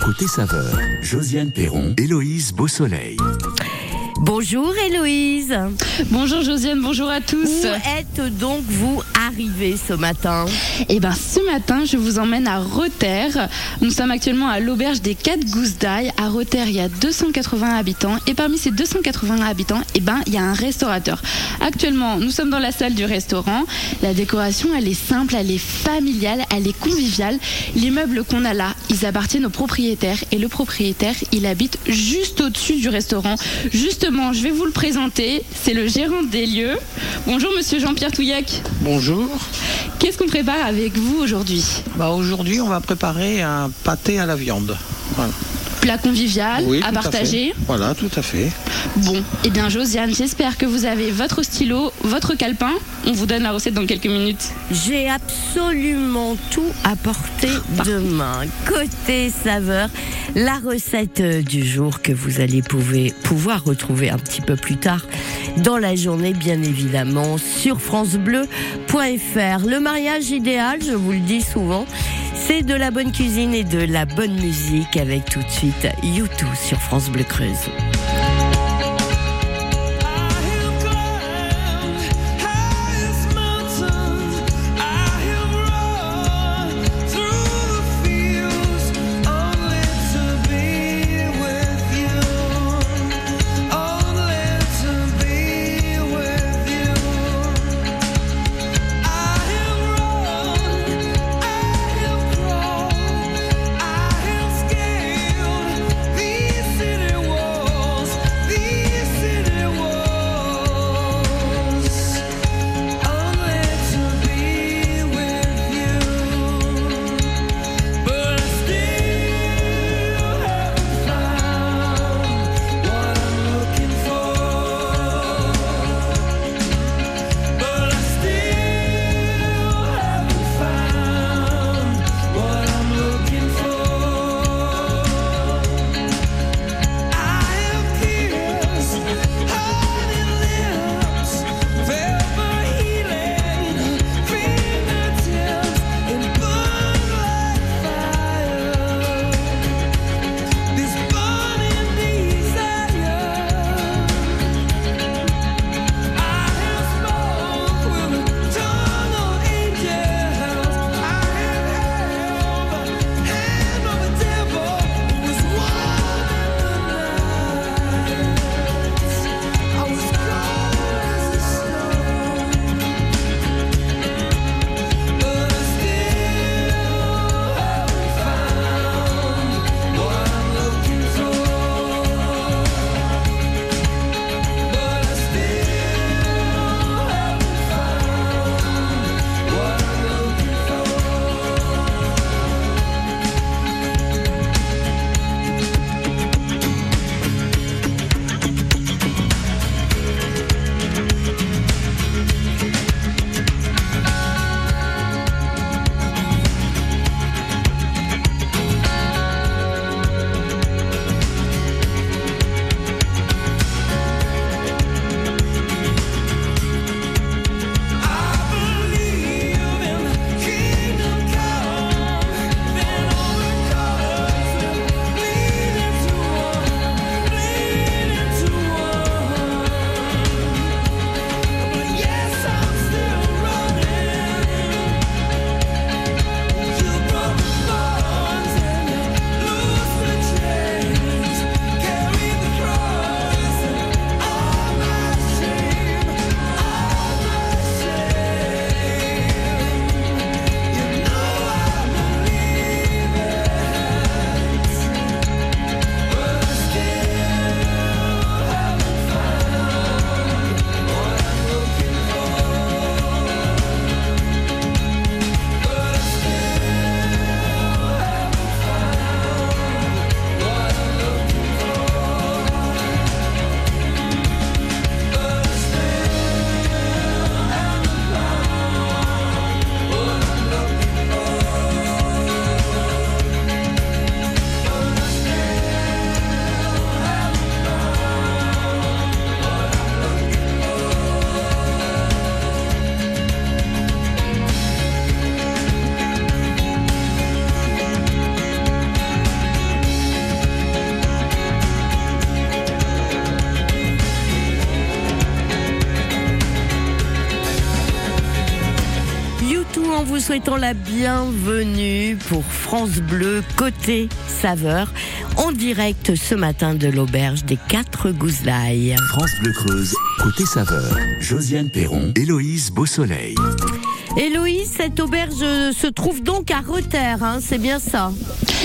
Côté saveur, Josiane Perron, Héloïse Beausoleil. Bonjour Héloïse. Bonjour Josiane, bonjour à tous. Où êtes donc vous arrivée ce matin Eh bien ce matin, je vous emmène à Rotter. Nous sommes actuellement à l'auberge des 4 Gousses d'Aille. À Rotter, il y a 280 habitants et parmi ces 280 habitants, eh ben, il y a un restaurateur. Actuellement, nous sommes dans la salle du restaurant. La décoration, elle est simple, elle est familiale, elle est conviviale. Les meubles qu'on a là, ils appartiennent au propriétaire et le propriétaire, il habite juste au-dessus du restaurant, juste je vais vous le présenter. C'est le gérant des lieux. Bonjour, monsieur Jean-Pierre Touillac. Bonjour. Qu'est-ce qu'on prépare avec vous aujourd'hui? Bah, Aujourd'hui, on va préparer un pâté à la viande. Voilà plat convivial à partager. voilà, tout à fait. Bon, eh bien Josiane, j'espère que vous avez votre stylo, votre calepin. On vous donne la recette dans quelques minutes. J'ai absolument tout apporté demain. Côté saveur, la recette du jour que vous allez pouvoir retrouver un petit peu plus tard dans la journée, bien évidemment, sur francebleu.fr. Le mariage idéal, je vous le dis souvent, c'est de la bonne cuisine et de la bonne musique avec tout de suite YouTube sur France Bleu Creuse. Souhaitons la bienvenue pour France Bleu côté saveur en direct ce matin de l'auberge des Quatre Gouslailles. France Bleu Creuse, côté saveur. Josiane Perron, Héloïse Beausoleil. Héloïse, cette auberge se trouve donc à Reterre, hein, c'est bien ça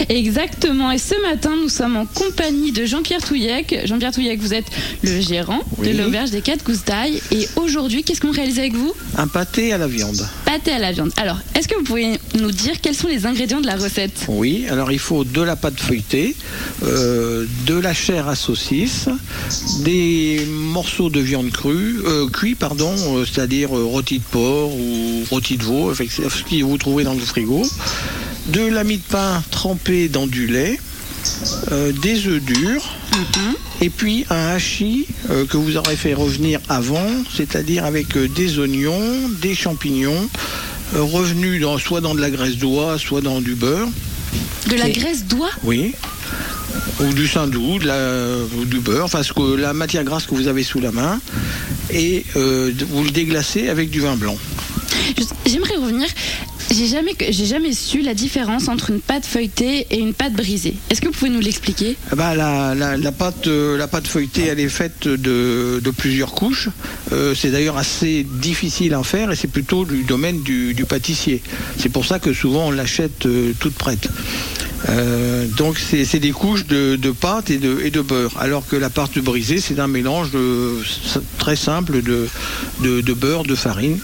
Exactement. Et ce matin, nous sommes en compagnie de Jean-Pierre Touillec. Jean-Pierre Touillec, vous êtes le gérant Oui. de l'auberge des Quatre Gousses d'ail. Et aujourd'hui, qu'est-ce qu'on réalise avec vous? Un pâté à la viande. Pâté à la viande. Alors, est-ce que vous pouvez nous dire quels sont les ingrédients de la recette? Oui, alors il faut de la pâte feuilletée, euh, de la chair à saucisse, des morceaux de viande crue, euh, cuit, pardon, euh, c'est-à-dire euh, rôti de porc ou rôti de veau, avec ce que vous trouvez dans le frigo, de la mie de pain trempée dans du lait, euh, des œufs durs, et puis un hachis euh, que vous aurez fait revenir avant, c'est-à-dire avec euh, des oignons, des champignons, revenus dans, soit dans de la graisse d'oie, soit dans du beurre. De la Et- graisse d'oie? Oui. Ou du saindoux, de la, du beurre, enfin ce que, la matière grasse que vous avez sous la main. Et vous le déglacez avec du vin blanc. J'aimerais revenir. J'ai jamais, j'ai jamais su la différence entre une pâte feuilletée et une pâte brisée. Est-ce que vous pouvez nous l'expliquer? Ah bah, la, pâte, euh, la pâte feuilletée, elle est faite de, plusieurs couches. Euh, c'est d'ailleurs assez difficile à faire et c'est plutôt du domaine du, du pâtissier. C'est pour ça que souvent on l'achète euh, toute prête. Euh, donc c'est des couches de, de pâte et de, et de beurre, alors que la pâte brisée c'est un mélange de- très simple de, beurre, de farine.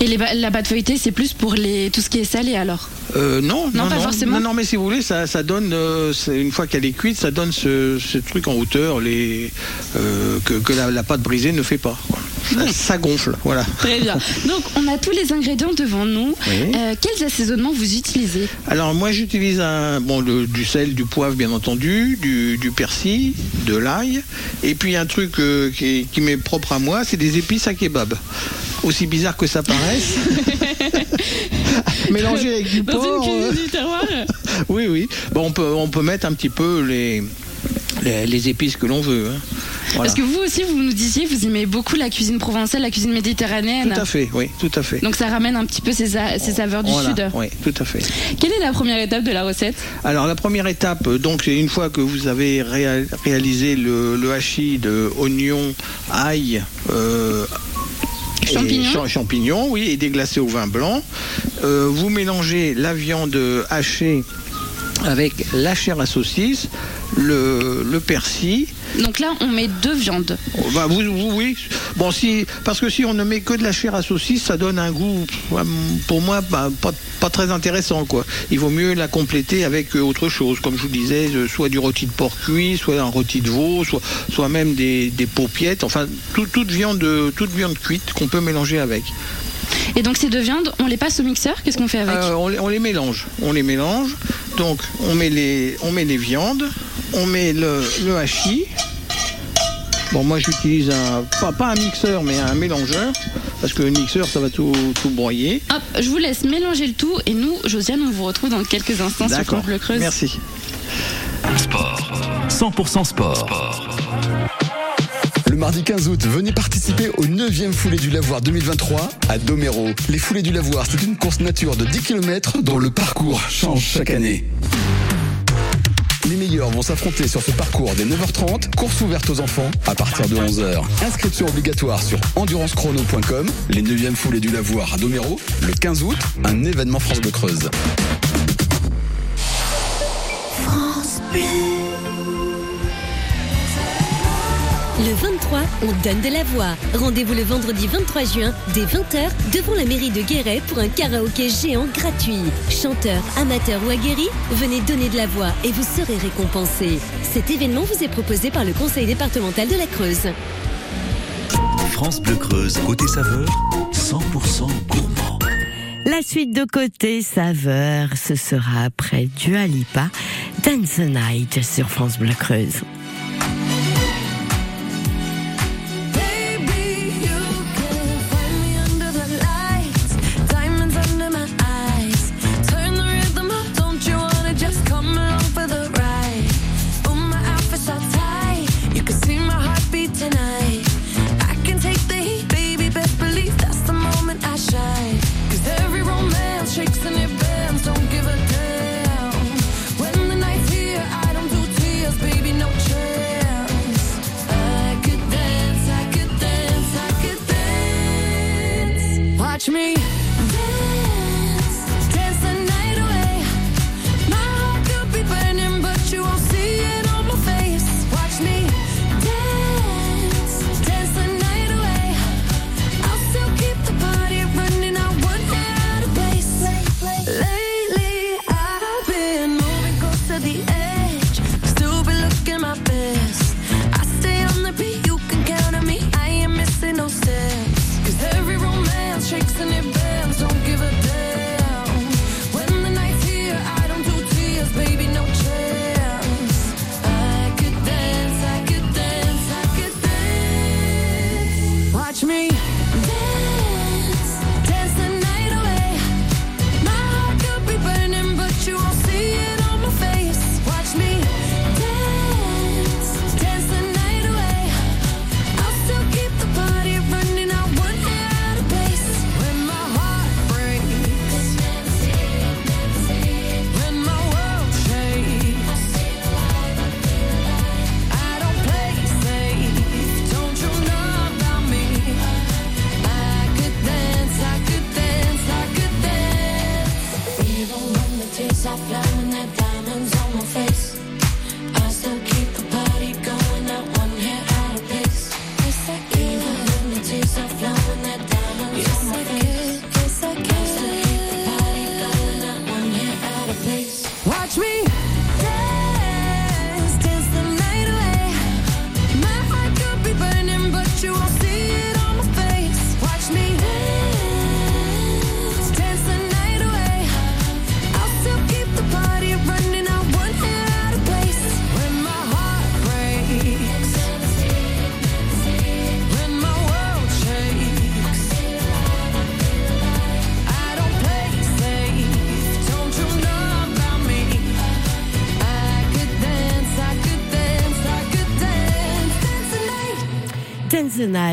Et les la pâte feuilletée, c'est plus pour les, tout ce qui est salé alors? Euh, non, Non, pas forcément. Non, non, mais si vous voulez, ça, ça donne, euh, une fois qu'elle est cuite, ça donne ce, ce truc en hauteur les, euh, que, que la, la pâte brisée ne fait pas. quoi. Ça, ça gonfle, voilà. Très bien. Donc, on a tous les ingrédients devant nous. Oui. Euh, quels assaisonnements vous utilisez? Alors moi j'utilise un, bon, le- du sel, du poivre bien entendu, du, du persil, de l'ail, et puis un truc euh, qui, qui m'est propre à moi, c'est des épices à kebab. Aussi bizarre que ça paraisse. Mélangé avec du Dans porc. une euh, cuisine du terroir Oui, oui. Bon, on, peut, on peut mettre un petit peu les, les, les épices que l'on veut. hein. Voilà. Parce que vous aussi, vous nous disiez, vous aimez beaucoup la cuisine provençale, la cuisine méditerranéenne. Tout à fait, oui, tout à fait. Donc ça ramène un petit peu ces, sa- ces saveurs du Voilà, sud. Oui, tout à fait. Quelle est la première étape de la recette? Alors la première étape, euh, donc une fois que vous avez réa- réalisé le, le hachis de oignons, ail, euh, champignons, oui, et déglacé au vin blanc. Euh, vous mélangez la viande hachée avec la chair à saucisse, le, le persil. Donc là, on met deux viandes. Oh, Bah, vous, vous- oui. Bon, si, parce que si on ne met que de la chair à saucisse, ça donne un goût, pour moi, bah, pas, pas très intéressant, quoi. Il vaut mieux la compléter avec euh, autre chose, comme je vous disais, euh, soit du rôti de porc cuit, soit un rôti de veau, soit, soit même des, des paupiettes, enfin, tout- toute viande, euh, toute viande cuite qu'on peut mélanger avec. Et donc ces deux viandes, on les passe au mixeur? Qu'est-ce qu'on fait avec? Euh, on, les- on les mélange, on les mélange. Donc, on met les, on met les viandes, on met le, le hachis. Bon, moi j'utilise un, pas, pas un mixeur, mais un mélangeur, parce que le mixeur ça va tout, tout broyer. Hop, je vous laisse mélanger le tout et nous, Josiane, on vous retrouve dans quelques instants sur Bleu Creuse. Merci. Sport. 100% sport. Le mardi 15 août, venez participer au 9e foulée du lavoir 2023 à Domero. Les foulées du lavoir, c'est une course nature de 10 km dont le parcours change chaque année. Les meilleurs vont s'affronter sur ce parcours dès 9h30, course ouverte aux enfants à partir de 11h. Inscription obligatoire sur endurancechrono.com. Les 9e foulées du lavoir à Domero, le 15 août, un événement France de Creuse. Le 23, on donne de la voix. Rendez-vous le vendredi 23 juin, dès 20h, devant la mairie de Guéret pour un karaoké géant gratuit. Chanteurs, amateurs ou aguerris, venez donner de la voix et vous serez récompensés. Cet événement vous est proposé par le conseil départemental de la Creuse. France Bleu Creuse, côté saveur, 100% gourmand. La suite de côté saveur, ce sera après Dua Lipa, Dance the Night sur France Bleu Creuse.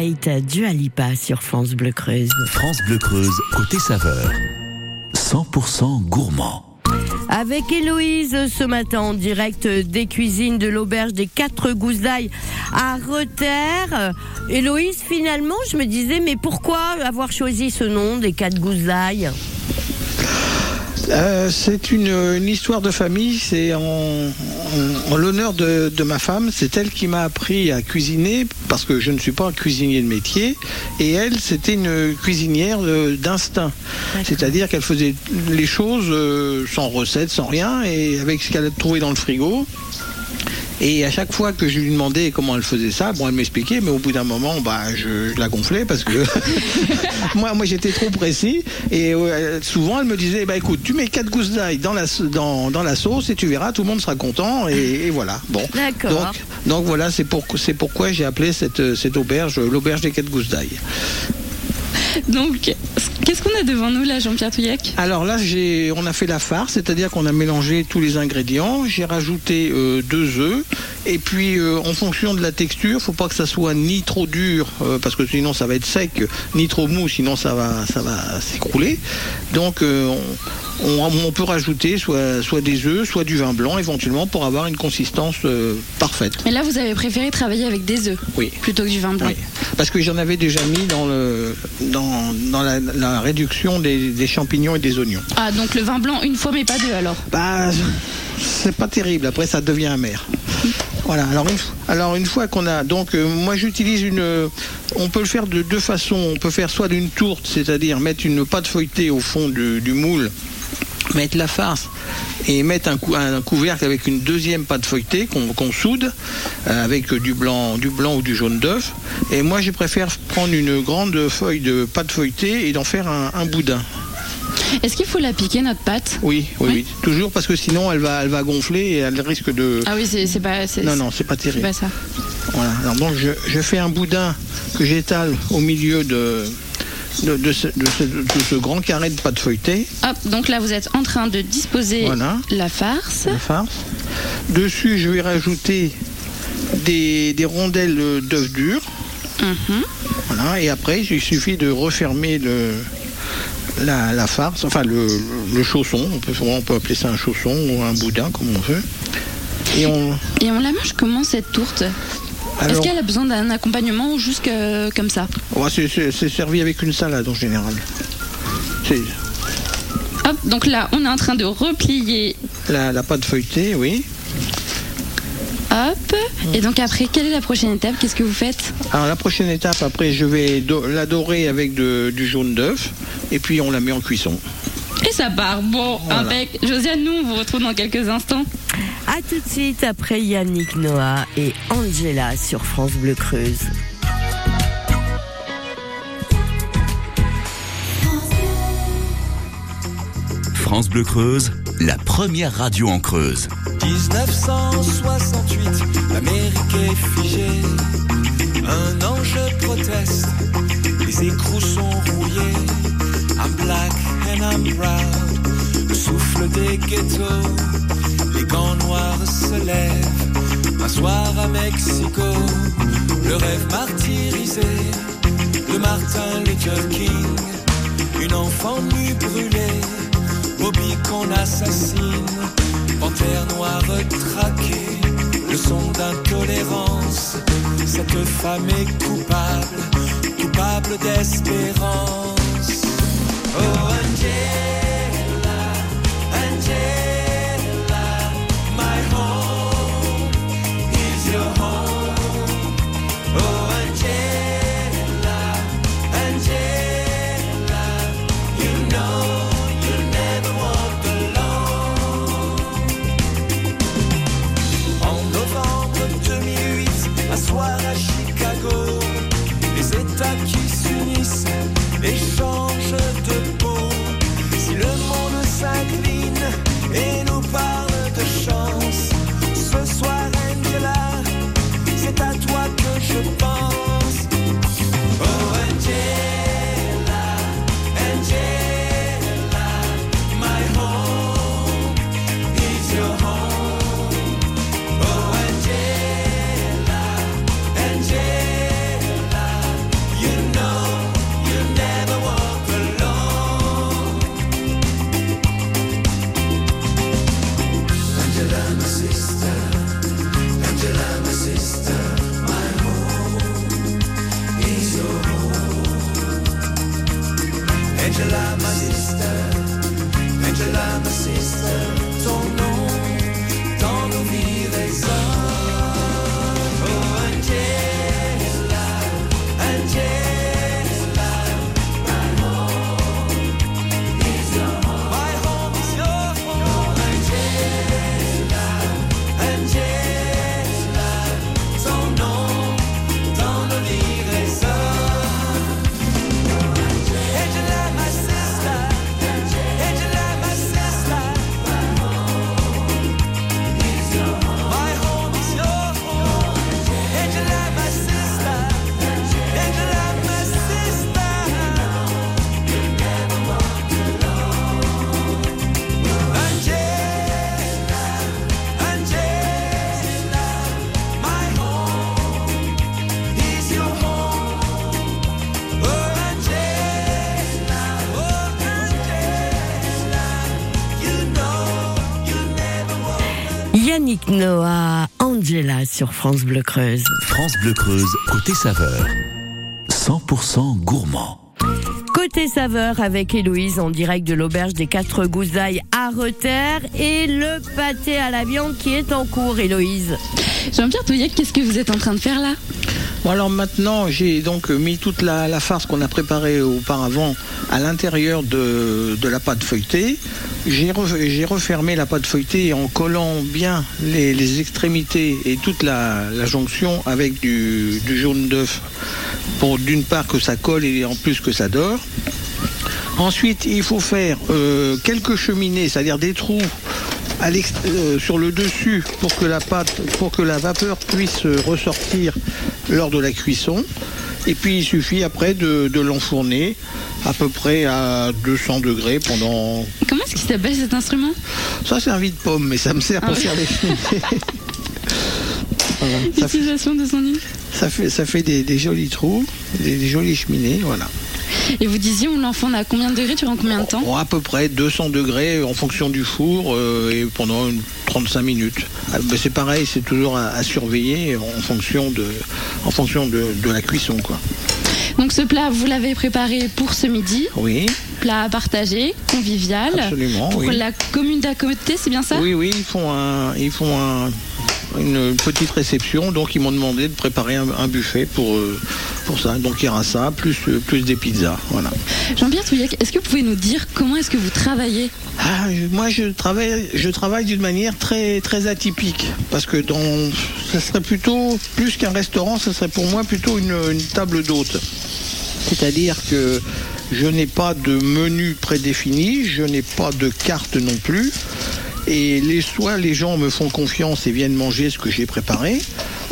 Night, Dua Lipa sur France Bleu Creuse. France Bleu Creuse, côté saveur. 100% gourmand. Avec Héloïse ce matin en direct des cuisines de l'auberge des Quatre Gousses d'Ail à Reterre. Héloïse, finalement, je me disais, mais pourquoi avoir choisi ce nom des Quatre Gousses d'Ail Euh, c'est une, une histoire de famille, c'est en, en- en l'honneur de, de ma femme, c'est elle qui m'a appris à cuisiner parce que je ne suis pas un cuisinier de métier. Et elle c'était une cuisinière euh, d'instinct, c'est-à-dire qu'elle faisait les choses euh, sans recette, sans rien et avec ce qu'elle a trouvé dans le frigo. Et à chaque fois que je lui demandais comment elle faisait ça, bon, elle m'expliquait, mais au bout d'un moment, bah, je, je la gonflais parce que moi, moi, j'étais trop précis. Et euh, souvent, elle me disait, bah, écoute, tu mets quatre gousses d'ail dans la, dans, dans la sauce et tu verras, tout le monde sera content. Et, et voilà. Bon. D'accord. Donc, donc voilà, c'est pour, pourquoi j'ai appelé cette, cette auberge l'auberge des quatre gousses d'ail. Donc, qu'est-ce qu'on a devant nous là, Jean-Pierre Touillac? Alors là, j'ai, on a fait la farce, c'est-à-dire qu'on a mélangé tous les ingrédients. J'ai rajouté euh, deux œufs. Et puis, euh, en fonction de la texture, faut pas que ça soit ni trop dur, euh, parce que sinon ça va être sec, ni trop mou, sinon ça va, ça va s'écrouler. Donc, on, on- on peut rajouter soit, soit des œufs, soit du vin blanc, éventuellement, pour avoir une consistance euh, parfaite. Mais là, vous avez préféré travailler avec des œufs Oui. plutôt que du vin blanc. Oui, parce que j'en avais déjà mis dans, le, dans, dans la, la réduction des- des champignons et des oignons. Ah, donc le vin blanc une fois, mais pas deux alors? Bah, c'est pas terrible. Après, ça devient amer. Voilà. Alors une, alors une fois qu'on a, donc euh, moi j'utilise une, euh, on peut le faire de deux façons. On peut faire soit d'une tourte, c'est-à-dire mettre une pâte feuilletée au fond du, du moule, mettre la farce et mettre un, cou- un couvercle avec une deuxième pâte feuilletée qu'on soude euh, avec du blanc, du blanc ou du jaune d'œuf. Et moi, je préfère prendre une grande feuille de pâte feuilletée et d'en faire un- un boudin. Est-ce qu'il faut la piquer notre pâte? Oui, oui, Oui. oui. Toujours parce que sinon elle va, elle va gonfler et elle risque de. Ah oui, c'est pas. non, non, c'est pas C'est terrible. pas ça. Voilà. Alors donc je, je fais un boudin que j'étale au milieu de, de, de ce, de ce- de ce grand carré de pâte feuilletée, Hop, donc là, vous êtes en train de disposer Voilà. la farce. la farce. Dessus, je vais rajouter des, des rondelles d'œufs durs. Mhm. Voilà. Et après, il suffit de refermer le, la, la farce, enfin le, le chausson. On peut, on peut appeler ça un chausson ou un boudin, comme on veut. Et on. Et on la mange comment cette tourte? Est-ce qu'elle a besoin d'un accompagnement ou juste que- comme ça Ouais, c'est- servi avec une salade en général. C'est Hop, donc là, on est en train de replier. la, la pâte feuilletée, oui. Hop. Et donc après, quelle est la prochaine étape? Qu'est-ce que vous faites? Alors la prochaine étape, après, je vais la dorer avec de- du jaune d'œuf et puis on la met en cuisson. Et ça part. Bon, Voilà. avec Josiane, nous, on vous retrouve dans quelques instants. À tout de suite après Yannick Noah et Angela sur France Bleu Creuse. France Bleu Creuse, la première radio en Creuse. 1968, assassine. Panthère noire traquée, leçon d'intolérance. Cette femme est coupable, coupable d'espérance. Oh Angela, Noah, Angela sur France Bleu Creuse. France Bleu Creuse, côté saveur. 100% gourmand. Côté saveur avec Héloïse en direct de l'auberge des Quatre d'Ail à Reterre et le pâté à la viande qui est en cours, Héloïse. Jean-Pierre Touillet, qu'est-ce que vous êtes en train de faire là? Bon alors maintenant j'ai donc mis toute la, la farce qu'on a préparée auparavant à l'intérieur de, de la pâte feuilletée. J'ai re- j'ai refermé la pâte feuilletée en collant bien les, les extrémités et toute la, la jonction avec du, du jaune d'œuf pour d'une part que ça colle et en plus que ça dort. Ensuite, il faut faire euh, quelques cheminées, c'est-à-dire des trous à euh, sur le dessus pour que la pâte, pour que la vapeur puisse euh, ressortir lors de la cuisson. Et puis il suffit après de, de l'enfourner à peu près à 200 degrés pendant. Comment est-ce qu'il s'appelle cet instrument? Ça c'est un vide pomme, mais ça me sert Ah pour ouais. faire des cheminées. L'utilisation de son île ça fait, ça fait des, des jolis trous, des, des jolies cheminées, voilà. Et vous disiez, on l'enfonce à combien de degrés durant combien de temps Bon, à peu près 200 degrés en fonction du four euh, et pendant une 35 minutes. Ah, ben, c'est pareil, c'est toujours à, à surveiller en fonction de, en fonction de, de la cuisson, quoi. Donc ce plat, vous l'avez préparé pour ce midi, Oui, plat à partager, convivial. absolument. Pour oui. la commune d'à côté, c'est bien ça Oui, oui, ils font un, ils font un, une, petite réception, donc ils m'ont demandé de préparer un, un buffet pour, euh, pour ça. Donc il y aura ça, plus, euh, plus des pizzas. Voilà. Jean-Pierre Touillac, est-ce que vous pouvez nous dire comment est-ce que vous travaillez? Ah, moi, je travaille, je travaille d'une manière très, très atypique. Parce que dans, ça serait plutôt, plus qu'un restaurant, ça serait pour moi plutôt une, une table d'hôte. C'est-à-dire que je n'ai pas de menu prédéfini, je n'ai pas de carte non plus. Et les, soit les gens me font confiance et viennent manger ce que j'ai préparé,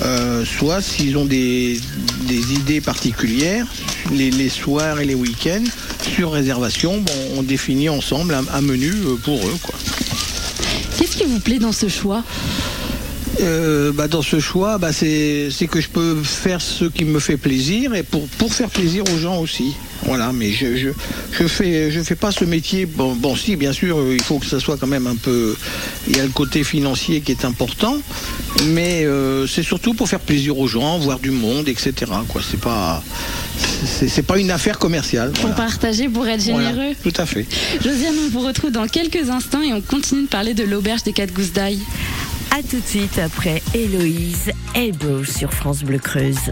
euh, soit s'ils ont des, des idées particulières, les, les soirs et les week-ends, sur réservation, bon, on définit ensemble un, un menu euh, pour eux. Quoi. Qu'est-ce qui vous plaît dans ce choix? Euh, bah, dans ce choix, bah, c'est c'est que je peux faire ce qui me fait plaisir et pour, pour faire plaisir aux gens aussi. Voilà, mais je je, je fais je fais pas ce métier. Bon, bon, si bien sûr, il faut que ça soit quand même un peu. Il y a le côté financier qui est important, mais euh, c'est surtout pour faire plaisir aux gens, voir du monde, etc. Quoi, c'est pas c'est pas une affaire commerciale. Pour Voilà. partager, pour être Voilà, généreux tout à fait. Josiane, on vous retrouve dans quelques instants et on continue de parler de l'auberge des quatre gousses d'ail. À tout de suite après Héloïse Elbow sur France Bleu Creuse.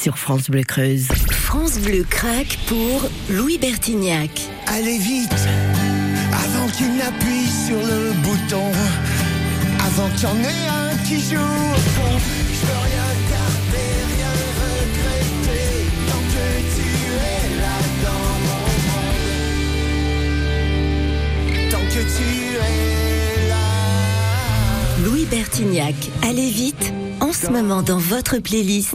sur France Bleu Creuse. France Bleu craque pour Louis Bertignac. Allez vite, avant qu'il n'appuie sur le bouton, avant qu'il y en ait un qui joue au fond. Je veux rien garder, rien regretter, tant que tu es là dans mon monde. Tant que tu es là. Louis Bertignac, allez vite, en ce moment dans votre playlist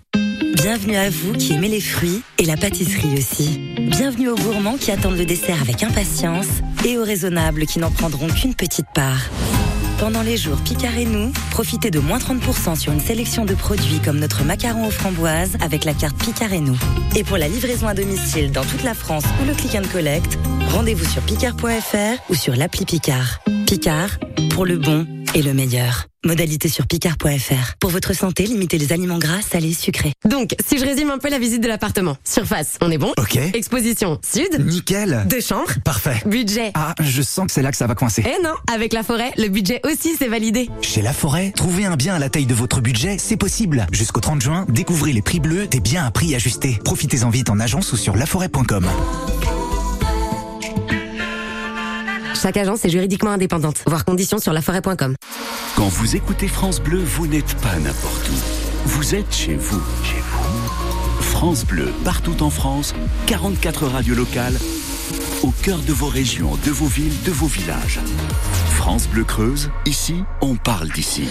Bienvenue à vous qui aimez les fruits et la pâtisserie aussi. Bienvenue aux gourmands qui attendent le dessert avec impatience et aux raisonnables qui n'en prendront qu'une petite part. Pendant les jours Picard et nous, profitez de moins 30% sur une sélection de produits comme notre macaron aux framboises avec la carte Picard et nous. Et pour la livraison à domicile dans toute la France ou le click and collect, rendez-vous sur picard.fr ou sur l'appli Picard. Picard, pour le bon et le meilleur. Modalité sur picard.fr. Pour votre santé, limitez les aliments gras, salés, sucrés. Donc, si je résume un peu la visite de l'appartement. Surface, on est bon Ok. Exposition, sud. Nickel. Deux chambres. Parfait. Budget. Ah, je sens que c'est là que ça va coincer. Eh non, avec la forêt, le budget aussi c'est validé. Chez La Forêt, trouver un bien à la taille de votre budget, c'est possible. Jusqu'au 30 juin, découvrez les prix bleus des biens à prix ajusté. Profitez-en vite en agence ou sur laforêt.com. Chaque agence est juridiquement indépendante. Voir conditions sur laforêt.com. Quand vous écoutez France Bleu, vous n'êtes pas n'importe où. Vous êtes chez vous. Chez vous. France Bleu, partout en France, 44 radios locales, au cœur de vos régions, de vos villes, de vos villages. France Bleu Creuse, ici, on parle d'ici.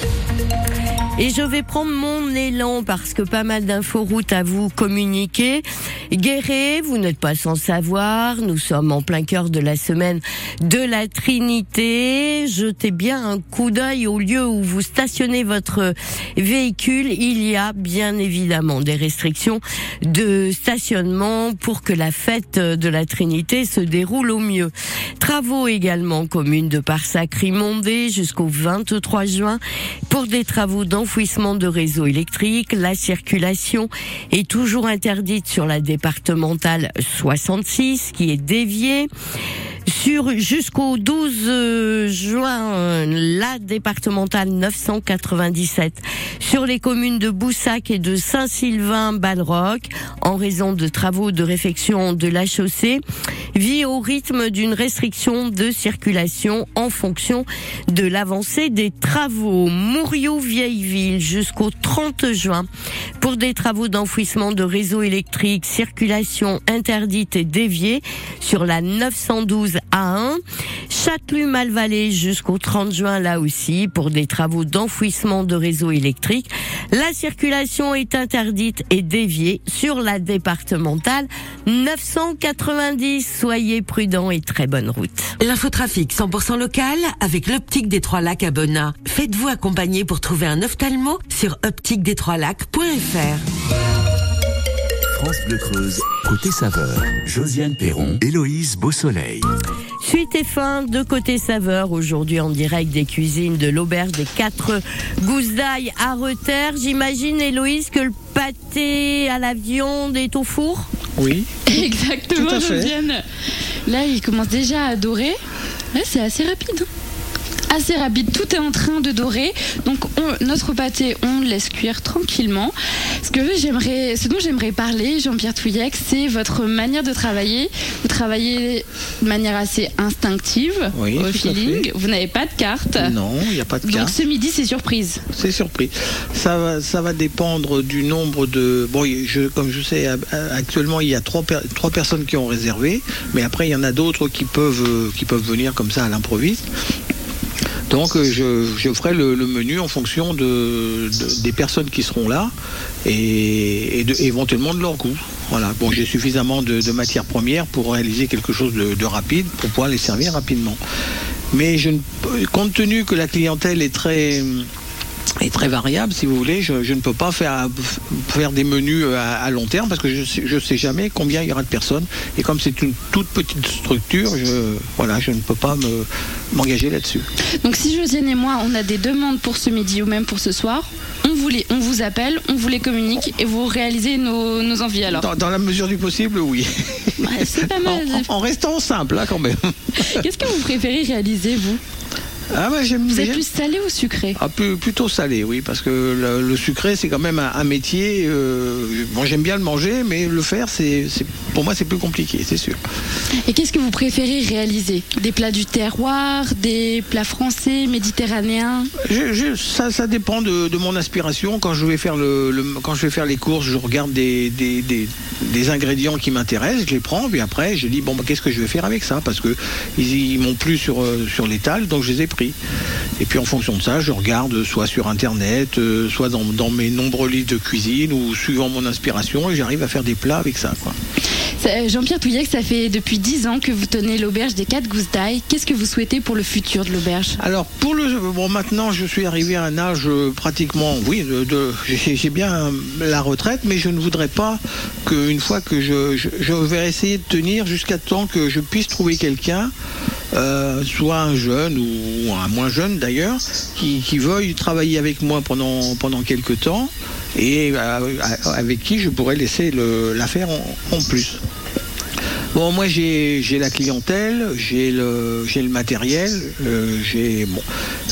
Et je vais prendre mon élan parce que pas mal d'infos routes à vous communiquer. Guéret, vous n'êtes pas sans savoir, nous sommes en plein cœur de la semaine de la Trinité. Jetez bien un coup d'œil au lieu où vous stationnez votre véhicule. Il y a bien évidemment des restrictions de stationnement pour que la fête de la Trinité se déroule au mieux. Travaux également communes de Parsac-Rimondé jusqu'au 23 juin pour des travaux d'enfouissement de réseaux électriques. La circulation est toujours interdite sur la départementale 66 qui est déviée. Sur jusqu'au 12 euh, juin, euh, la départementale 997 sur les communes de Boussac et de Saint-Sylvain-Balroc en raison de travaux de réfection de la chaussée vit au rythme d'une restriction de circulation en fonction de l'avancée des travaux. Mouriot-Vieilleville jusqu'au 30 juin pour des travaux d'enfouissement de réseaux électriques, circulation interdite et déviée sur la 912 A1. Châtelu-Malvalais jusqu'au 30 juin là aussi pour des travaux d'enfouissement de réseaux électriques. La circulation est interdite et déviée sur la départementale 990. Soyez prudents et très bonne route. L'infotrafic 100% local avec l'optique des Trois Lacs à Bonnat. Faites-vous accompagner pour trouver un ophtalmo sur optiquedestroislacs.fr. France Bleu Creuse, côté saveur. Josiane Perron, Héloïse Beausoleil. Suite et fin de Côté Saveur, aujourd'hui en direct des cuisines de l'auberge des quatre gousses d'ail à Rethère. J'imagine, Héloïse, que le pâté à la viande est au four? Oui. Exactement. Josiane. Là, il commence déjà à dorer. C'est assez rapide. Assez rapide, tout est en train de dorer. Donc, on- notre pâté, on le laisse cuire tranquillement. Ce, que j'aimerais, ce dont j'aimerais parler, Jean-Pierre Touillec, c'est votre manière de travailler. Vous travaillez de manière assez instinctive, Oui, au feeling. Vous n'avez pas de carte. Non, il n'y a pas de Donc, carte. ce midi, c'est surprise. C'est surpris. Ça va, ça va dépendre du nombre de. Bon, je, comme je sais, euh, actuellement, il y a trois, per- trois personnes qui ont réservé, mais après, il y en a d'autres qui peuvent, euh, qui peuvent venir comme ça à l'improviste. Donc, je, je ferai le, le menu en fonction de, de- des personnes qui seront là et, et de- éventuellement de leur goût. Voilà. Bon, j'ai suffisamment de, de matières premières pour réaliser quelque chose de, de rapide, pour pouvoir les servir rapidement. Mais je ne, compte tenu que la clientèle est très est très variable, si vous voulez. Je, je ne peux pas faire, faire des menus à, à long terme parce que je je sais jamais combien il y aura de personnes. Et comme c'est une toute petite structure, je, voilà, je ne peux pas me- m'engager là-dessus. Donc si Josiane et moi, on a des demandes pour ce midi ou même pour ce soir, on vous, les- on vous appelle, on vous les communique et vous réalisez nos, nos envies alors. Dans, dans la mesure du possible, oui. c'est pas mal. En, en restant simple, là, quand même. Qu'est-ce que vous préférez réaliser, vous? Ah bah, j'aime Vous êtes j'aime- plus salé ou sucré? Ah, plus- plutôt salé, oui, parce que le, le sucré, c'est quand même un, un métier. euh, bon, j'aime bien le manger, mais le faire, c'est, c'est- pour moi, c'est plus compliqué, c'est sûr. Et qu'est-ce que vous préférez réaliser? Des plats du terroir, des plats français, méditerranéens? Je- je- ça, ça dépend de, de mon aspiration. Quand je vais faire le, le- quand je vais faire les courses, je regarde des, des, des- des ingrédients qui m'intéressent, je les prends, puis après, je dis bon, bah, qu'est-ce que je vais faire avec ça? Parce que ils, ils m'ont plu sur euh, sur l'étal, donc je les ai pris. Et puis en fonction de ça, je regarde soit sur internet, euh, soit dans, dans mes nombreux livres de cuisine ou suivant mon inspiration et j'arrive à faire des plats avec ça. Quoi. Ça- Jean-Pierre Touillec, ça fait depuis 10 ans que vous tenez l'auberge des 4 gousses. Qu'est-ce que vous souhaitez pour le futur de l'auberge? Alors pour le bon maintenant je suis arrivé à un âge euh, pratiquement oui de, j'ai bien euh, la retraite mais je ne voudrais pas qu'une fois que je, vais essayer de tenir jusqu'à temps que je puisse trouver quelqu'un euh, soit un jeune ou un moins jeune d'ailleurs qui, qui veuille travailler avec moi pendant pendant quelques temps et euh, avec qui je pourrais laisser le- l'affaire en, en plus. Bon, moi j'ai la clientèle, j'ai le matériel, euh, j'ai bon,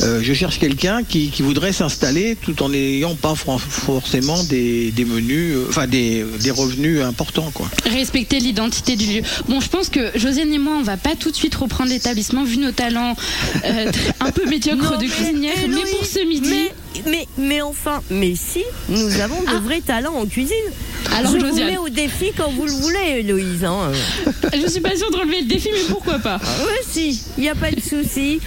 euh, je cherche quelqu'un qui, qui voudrait s'installer tout en n'ayant pas forcément des, des menus, euh, enfin des, des revenus importants quoi. Respecter l'identité du lieu. Bon, je pense que Josiane et moi, on va pas tout de suite reprendre l'établissement vu nos talents euh, un peu médiocres Non, de mais, cuisinière. Mais, Héloïse, pour ce midi. Mais, mais, mais enfin, mais si, nous avons de vrais talents en cuisine. Alors, je vous mets au défi quand vous le voulez, Héloïse. hein. Je suis pas sûre de relever le défi, mais pourquoi pas Ouais, si, il n'y a pas de souci.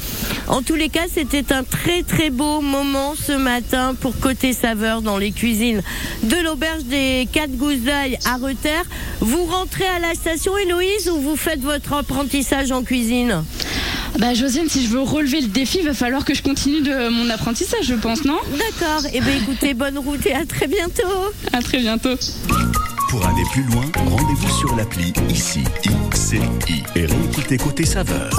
En tous les cas, c'était un très très beau moment ce matin pour Côté Saveur dans les cuisines de l'auberge des Quatre Gousses d'Ail à Reterre. Vous rentrez à la station, Héloïse, ou vous faites votre apprentissage en cuisine? Bah, Josiane, si je veux relever le défi, il va falloir que je continue de mon apprentissage, je pense, non? D'accord. Eh bien, écoutez, bonne route et à très bientôt. À très bientôt. Pour aller plus loin, rendez-vous sur l'appli ICI, ICI et réécoutez Côté Saveur.